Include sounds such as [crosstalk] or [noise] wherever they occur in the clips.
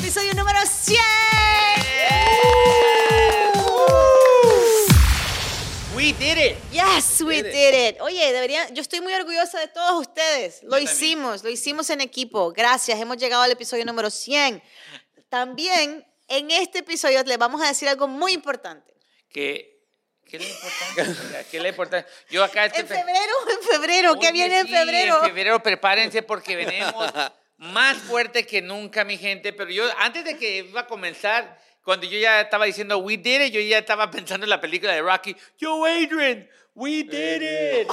episodio número 100. We did it. Yes, we Did it. did it. Oye, debería, yo estoy muy orgullosa de todos ustedes. Lo también. hicimos, lo hicimos en equipo. Gracias, hemos llegado al episodio número 100. También en este episodio le vamos a decir algo muy importante. ¿Qué, qué le importa? ¿Qué le importa? Yo acá este En febrero, en febrero, ¿qué viene en sí, febrero? En febrero prepárense porque venimos más fuerte que nunca, mi gente. Pero yo, antes de que iba a comenzar, cuando yo ya estaba diciendo we did it, yo ya estaba [laughs] pensando en la película de Rocky. Yo, Adrian, [laughs] we did it.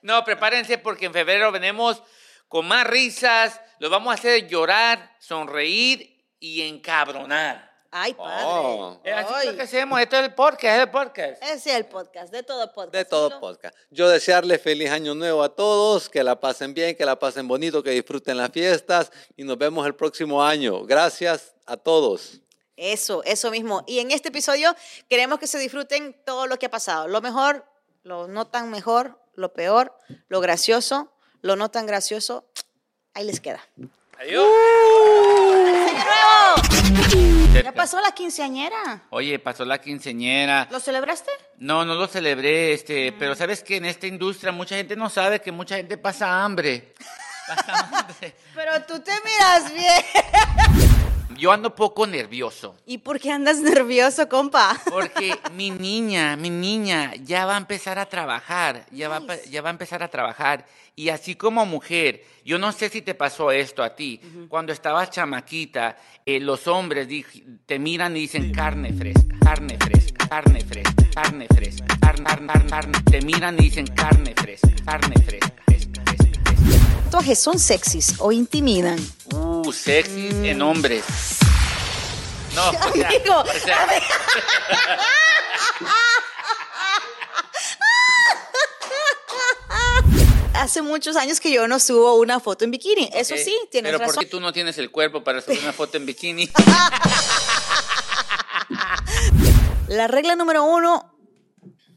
no, prepárense porque en febrero venimos con más risas. Los vamos a hacer llorar, sonreír y encabronar. Ay, padre. Oh. Es así Ay. lo que hacemos. Esto es el podcast, es el podcast. Ese es el podcast, de todo podcast. De todo ¿no? podcast. Yo desearles feliz año nuevo a todos, que la pasen bien, que la pasen bonito, que disfruten las fiestas y nos vemos el próximo año. Gracias a todos. Eso, eso mismo. Y en este episodio queremos que se disfruten todo lo que ha pasado. Lo mejor, lo no tan mejor, lo peor, lo gracioso, lo no tan gracioso. Ahí les queda. Adiós. ¡Año nuevo! Ya pasó la quinceañera. Oye, pasó la quinceñera. ¿Lo celebraste? No, no lo celebré, este, pero sabes que en esta industria mucha gente no sabe que mucha gente pasa hambre. [laughs] Pasa hambre. Pero tú te miras bien. [laughs] Yo ando poco nervioso. ¿Y por qué andas [laughs] nervioso, compa? Porque mi niña, mi niña ya va a empezar a trabajar, ya va, Nice. ya va a empezar a trabajar. Y así como mujer, yo no sé si te pasó esto a ti, cuando estabas chamaquita, eh, los hombres te miran y dicen carne fresca, carne fresca, carne fresca, carne fresca, carne, carne, carne, carne". te miran y dicen carne fresca, carne fresca, fresca, fresca, fresca. ¿Tatuajes son sexys o intimidan? Uh, sexys en hombres. No, o sea, Amigo, o sea, Hace muchos años que yo no subo una foto en bikini. Eso sí, tienes Pero ¿por razón. qué tú no tienes el cuerpo para subir una foto en bikini? [laughs] La regla número uno,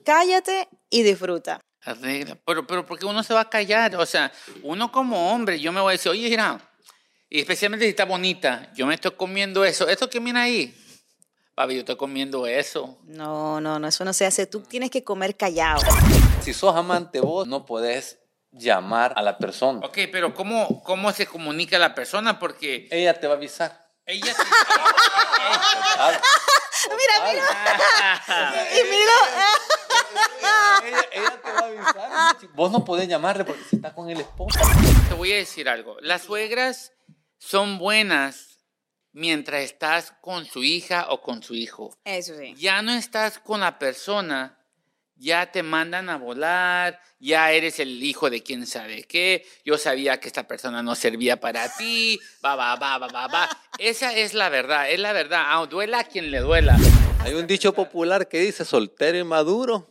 cállate y disfruta. Arregla. Pero, pero ¿por qué uno se va a callar? O sea, uno como hombre, yo me voy a decir, oye, mira, y especialmente si está bonita, yo me estoy comiendo eso. ¿Esto qué mira ahí? Papi, yo estoy comiendo eso. No, no, no, eso no se hace. Tú tienes que comer callado. Si sos amante vos, no podés llamar a la persona. Ok, pero ¿cómo, cómo se comunica la persona? Porque Ella te va a avisar. ella... [laughs] Total. Mira, mira. [laughs] Y mira. ella, ella te va a avisar. Vos no podés llamarle porque si está con el esposo. Te voy a decir algo. Las suegras son buenas mientras estás con su hija o con su hijo. Eso sí. ya no estás con la persona, ya te mandan a volar, ya eres el hijo de quién sabe qué, yo sabía que esta persona no servía para [laughs] ti, va, va, va, va, va, va. Esa es la verdad, es la verdad, ah, duela a quien le duela. Hay un dicho popular que dice soltero y maduro.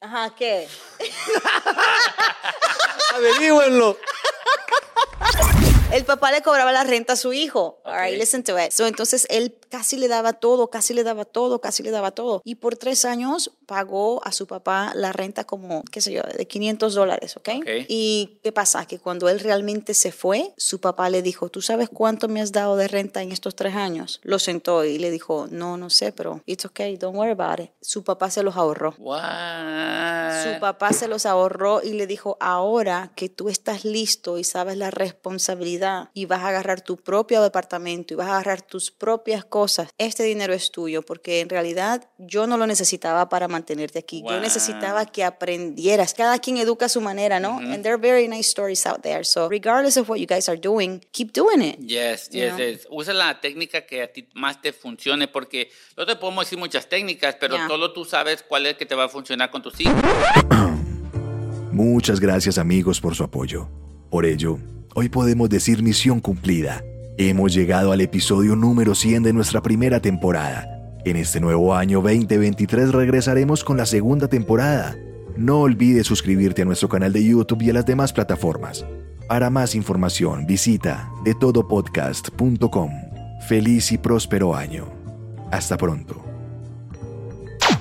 Ajá, ¿qué? [laughs] Averígüenlo. [laughs] Papá le cobraba la renta a su hijo. All right, listen to it. So, entonces él casi le daba todo, casi le daba todo, casi le daba todo. Y por tres años pagó a su papá la renta como, qué sé yo, de 500 dólares, ¿ok? Ok. Y qué pasa? Que cuando él realmente se fue, su papá le dijo, ¿tú sabes cuánto me has dado de renta en estos tres años? Lo sentó y le dijo, no, no sé, pero it's okay, don't worry about it. Su papá se los ahorró. What? Su papá se los ahorró y le dijo, ahora que tú estás listo y sabes la responsabilidad y vas a agarrar tu propio departamento y vas a agarrar tus propias cosas, este dinero es tuyo porque en realidad yo no lo necesitaba para mantenerte aquí. Yo Wow. necesitaba que aprendieras. Cada quien educa a su manera, ¿no? And there are very nice stories out there. So regardless of what you guys are doing, keep doing it. Yes, yes, yes. Usa la técnica que a ti más te funcione, porque no te podemos decir muchas técnicas, pero Yeah. solo tú sabes cuál es que te va a funcionar con tus hijos. [coughs] Muchas gracias amigos por su apoyo. Por ello, hoy podemos decir misión cumplida. Hemos llegado al episodio número 100 de nuestra primera temporada. En este nuevo año 2023 regresaremos con la segunda temporada. No olvides suscribirte a nuestro canal de YouTube y a las demás plataformas. Para más información visita detodopodcast.com. Feliz y próspero año. Hasta pronto.